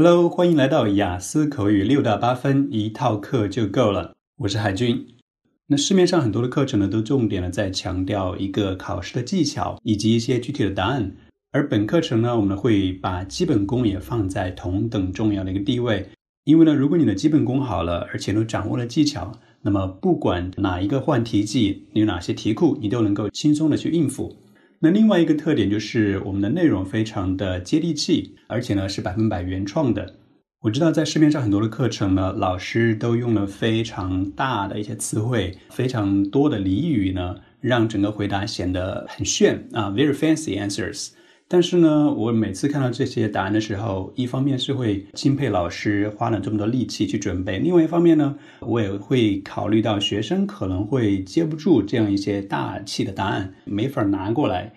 Hello，欢迎来到雅思口语六到八分，一套课就够了。我是海军。那市面上很多的课程呢，都重点的在强调一个考试的技巧以及一些具体的答案。而本课程呢，我们会把基本功也放在同等重要的一个地位。因为呢，如果你的基本功好了，而且都掌握了技巧，那么不管哪一个换题季，有哪些题库，你都能够轻松的去应付。那另外一个特点就是我们的内容非常的接地气，而且呢是百分百原创的。我知道在市面上很多的课程呢，老师都用了非常大的一些词汇，非常多的俚语呢，让整个回答显得很炫啊，very fancy answers。但是呢，我每次看到这些答案的时候，一方面是会钦佩老师花了这么多力气去准备，另外一方面呢，我也会考虑到学生可能会接不住这样一些大气的答案，没法拿过来。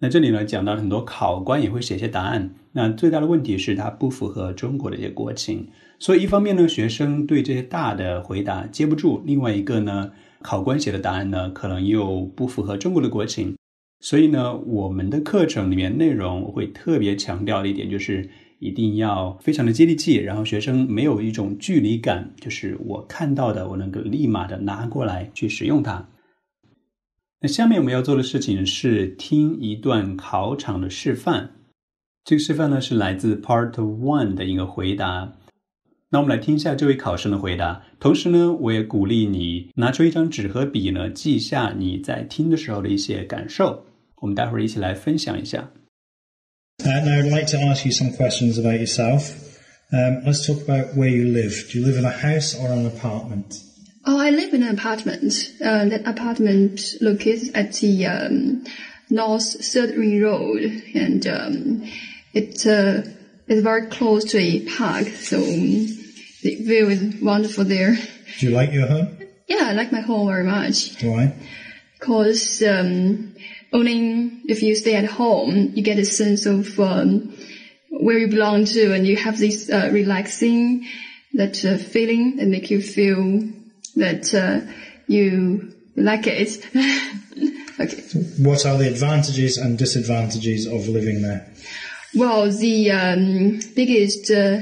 那这里呢，讲到很多考官也会写一些答案，那最大的问题是它不符合中国的一些国情，所以一方面呢，学生对这些大的回答接不住，另外一个呢，考官写的答案呢，可能又不符合中国的国情。所以呢，我们的课程里面内容会特别强调的一点就是，一定要非常的接地气，然后学生没有一种距离感，就是我看到的，我能够立马的拿过来去使用它。那下面我们要做的事情是听一段考场的示范。这个示范呢是来自 Part One 的一个回答。那我们来听一下这位考生的回答，同时呢，我也鼓励你拿出一张纸和笔呢，记下你在听的时候的一些感受。我们待会儿一起来分享一下。Uh, now, I'd like to ask you some questions about yourself. Um, let's talk about where you live. Do you live in a house or an apartment? Oh, I live in an apartment. Uh, that apartment located at the um, North Third Ring Road, and um, it uh, is very close to a park, so the view is wonderful there. Do you like your home? Yeah, I like my home very much. Why? Because um, only if you stay at home, you get a sense of um, where you belong to, and you have this uh, relaxing that uh, feeling that make you feel that uh, you like it. okay. What are the advantages and disadvantages of living there? Well, the um, biggest uh,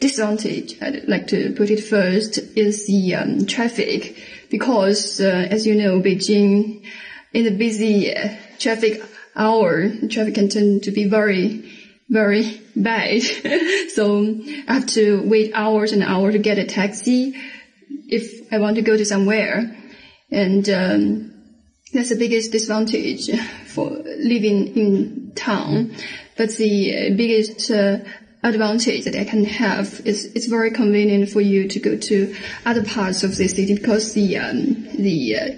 disadvantage, I'd like to put it first, is the um, traffic, because uh, as you know, Beijing in the busy uh, traffic hour, traffic can tend to be very, very bad. so I have to wait hours and hours to get a taxi if I want to go to somewhere. And um, that's the biggest disadvantage for living in town. But the biggest uh, advantage that I can have is it's very convenient for you to go to other parts of the city because the um, the uh, uh,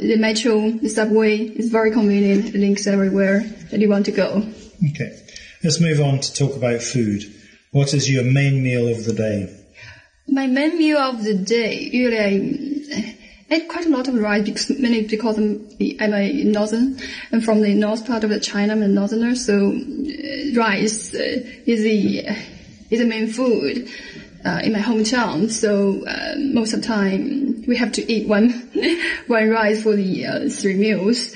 the metro, the subway is very convenient, It links everywhere that you want to go. Okay, let's move on to talk about food. What is your main meal of the day? My main meal of the day, usually I eat quite a lot of rice, because, mainly because I'm, I'm a northern, I'm from the north part of the China, I'm a northerner, so uh, rice uh, is the is the main food uh, in my hometown. So uh, most of the time we have to eat one one rice for the uh, three meals.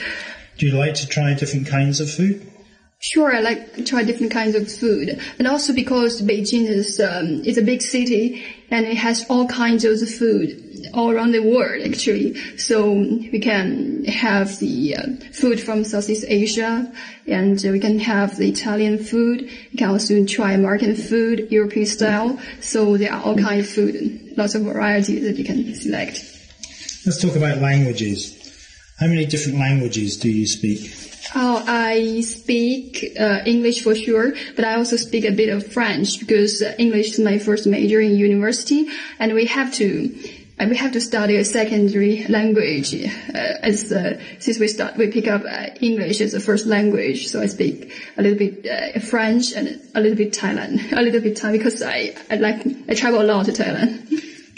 Do you like to try different kinds of food? Sure, I like to try different kinds of food, and also because Beijing is um, is a big city and it has all kinds of food all around the world actually. So we can have the uh, food from Southeast Asia and we can have the Italian food. You can also try American food, European style. So there are all kinds of food, lots of varieties that you can select. Let's talk about languages. How many different languages do you speak? Oh, I speak uh, English for sure, but I also speak a bit of French because uh, English is my first major in university, and we have to and we have to study a secondary language uh, as uh, since we start we pick up uh, English as a first language. So I speak a little bit uh, French and a little bit Thailand, a little bit Thai because I I like I travel a lot to Thailand.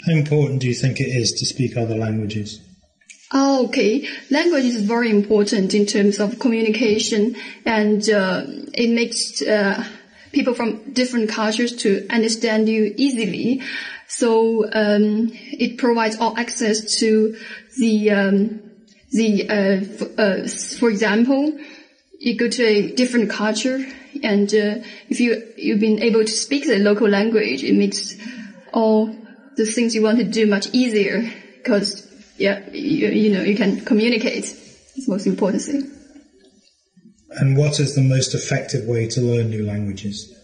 How important do you think it is to speak other languages? Oh, okay. Language is very important in terms of communication and uh, it makes uh, people from different cultures to understand you easily. So um, it provides all access to the um, the uh, uh, for example, you go to a different culture, and uh, if you you've been able to speak the local language, it makes all the things you want to do much easier. Because yeah, you, you know you can communicate. It's the most important thing. And what is the most effective way to learn new languages?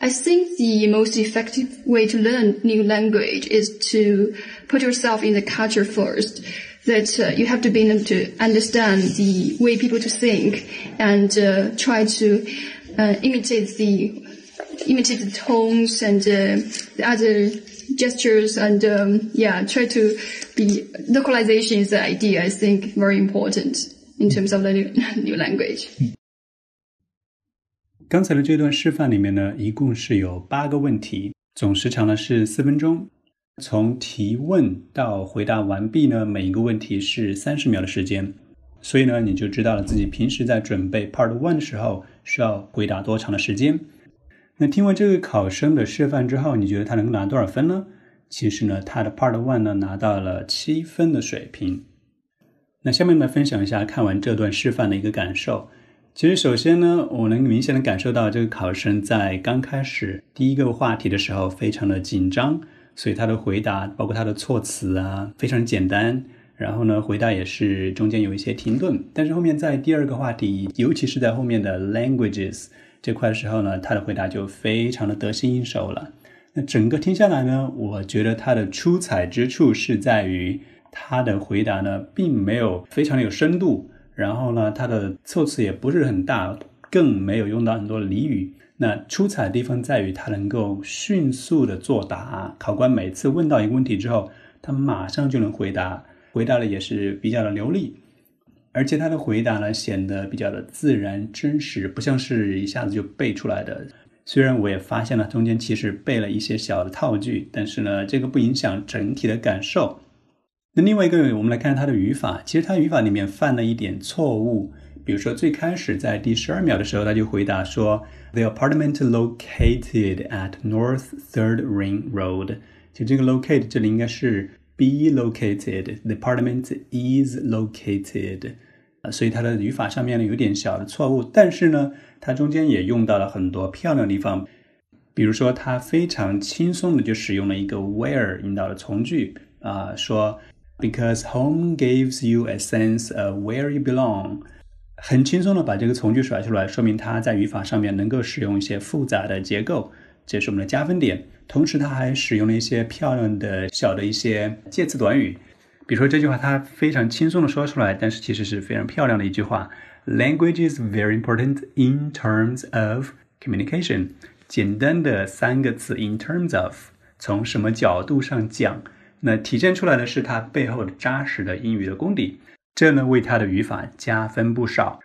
I think the most effective way to learn new language is to put yourself in the culture first. That uh, you have to be able to understand the way people to think and uh, try to uh, imitate the imitate the tones and uh, the other gestures and yeah, try to be localization is the idea. I think very important in terms of learning new language. 刚才的这段示范里面呢，一共是有八个问题，总时长呢是四分钟。从提问到回答完毕呢，每一个问题是三十秒的时间。所以呢，你就知道了自己平时在准备 Part One 的时候需要回答多长的时间。那听完这个考生的示范之后，你觉得他能拿多少分呢？其实呢，他的 Part One 呢拿到了七分的水平。那下面呢，分享一下看完这段示范的一个感受。其实，首先呢，我能明显的感受到这个考生在刚开始第一个话题的时候非常的紧张，所以他的回答，包括他的措辞啊，非常简单。然后呢，回答也是中间有一些停顿。但是后面在第二个话题，尤其是在后面的 languages 这块的时候呢，他的回答就非常的得心应手了。那整个听下来呢，我觉得他的出彩之处是在于他的回答呢，并没有非常的有深度。然后呢，他的措辞也不是很大，更没有用到很多俚语。那出彩的地方在于他能够迅速的作答。考官每次问到一个问题之后，他马上就能回答，回答的也是比较的流利，而且他的回答呢显得比较的自然真实，不像是一下子就背出来的。虽然我也发现了中间其实背了一些小的套句，但是呢，这个不影响整体的感受。那另外一个，我们来看他的语法。其实他语法里面犯了一点错误。比如说，最开始在第十二秒的时候，他就回答说：“The apartment located at North Third Ring Road。”其实这个 “locate” 这里应该是 “be located”。The apartment is located。啊，所以它的语法上面呢有点小的错误。但是呢，它中间也用到了很多漂亮的地方。比如说，它非常轻松的就使用了一个 “where” 引导的从句啊，说。Because home gives you a sense of where you belong，很轻松的把这个从句甩出来，说明它在语法上面能够使用一些复杂的结构，这是我们的加分点。同时，它还使用了一些漂亮的小的一些介词短语，比如说这句话，它非常轻松的说出来，但是其实是非常漂亮的一句话。Language is very important in terms of communication。简单的三个词，in terms of，从什么角度上讲？那体现出来的是他背后的扎实的英语的功底，这呢为他的语法加分不少。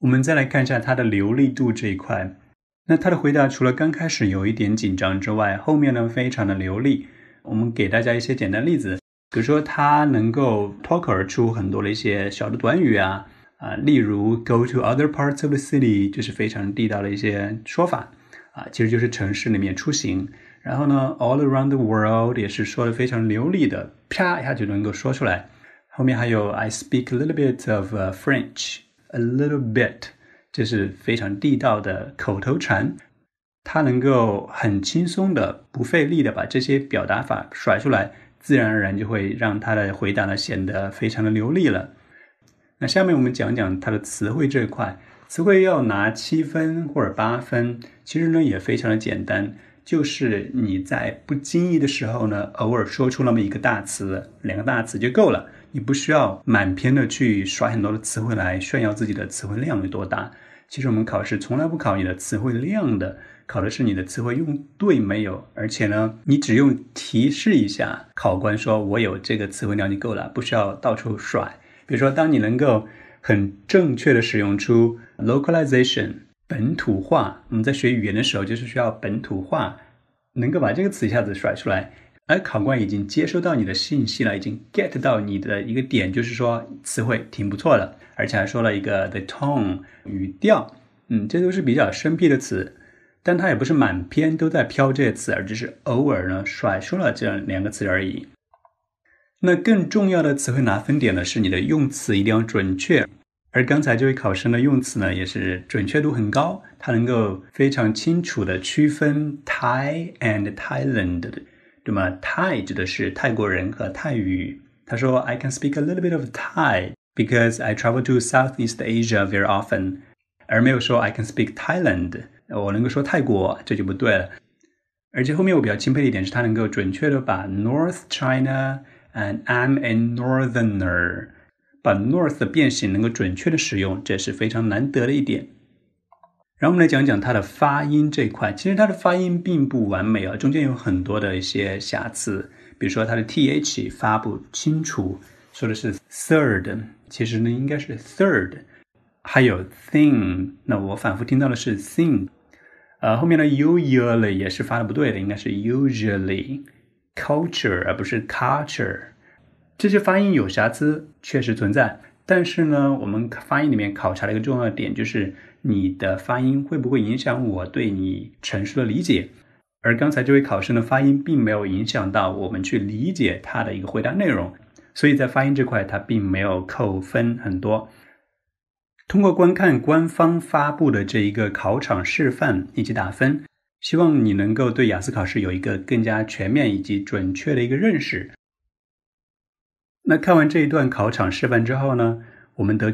我们再来看一下他的流利度这一块。那他的回答除了刚开始有一点紧张之外，后面呢非常的流利。我们给大家一些简单例子，比如说他能够脱口而出很多的一些小的短语啊啊，例如 “go to other parts of the city” 就是非常地道的一些说法啊，其实就是城市里面出行。然后呢，all around the world 也是说的非常流利的，啪一下就能够说出来。后面还有 I speak a little bit of French，a little bit，这是非常地道的口头禅。他能够很轻松的、不费力的把这些表达法甩出来，自然而然就会让他的回答呢显得非常的流利了。那下面我们讲讲他的词汇这一块，词汇要拿七分或者八分，其实呢也非常的简单。就是你在不经意的时候呢，偶尔说出那么一个大词、两个大词就够了，你不需要满篇的去刷很多的词汇来炫耀自己的词汇量有多大。其实我们考试从来不考你的词汇量的，考的是你的词汇用对没有。而且呢，你只用提示一下考官说“我有这个词汇量就够了”，不需要到处甩。比如说，当你能够很正确的使用出 localization。本土化，我们在学语言的时候就是需要本土化，能够把这个词一下子甩出来，而考官已经接收到你的信息了，已经 get 到你的一个点，就是说词汇挺不错的，而且还说了一个 the tone 语调，嗯，这都是比较生僻的词，但它也不是满篇都在飘这些词，而只是偶尔呢甩出了这两个词而已。那更重要的词汇拿分点呢是你的用词一定要准确。而刚才这位考生的用词呢，也是准确度很高，他能够非常清楚的区分 Thai and Thailand，对吗？Thai 指的是泰国人和泰语。他说：“I can speak a little bit of Thai because I travel to Southeast Asia very often。”而没有说 “I can speak Thailand”，我能够说泰国，这就不对了。而且后面我比较钦佩的一点是他能够准确的把 North China and I'm a Northerner，把 North 的变形能够准确的使用，这是非常难得的一点。然后我们来讲讲它的发音这块，其实它的发音并不完美啊，中间有很多的一些瑕疵，比如说它的 th 发不清楚，说的是 third，其实呢应该是 third，还有 thing，那我反复听到的是 thing。呃，后面的 usually 也是发的不对的，应该是 usually，culture 而不是 culture，这些发音有瑕疵，确实存在。但是呢，我们发音里面考察的一个重要的点就是你的发音会不会影响我对你陈述的理解。而刚才这位考生的发音并没有影响到我们去理解他的一个回答内容，所以在发音这块他并没有扣分很多。通过观看官方发布的这一个考场示范以及打分，希望你能够对雅思考试有一个更加全面以及准确的一个认识。那看完这一段考场示范之后呢，我们得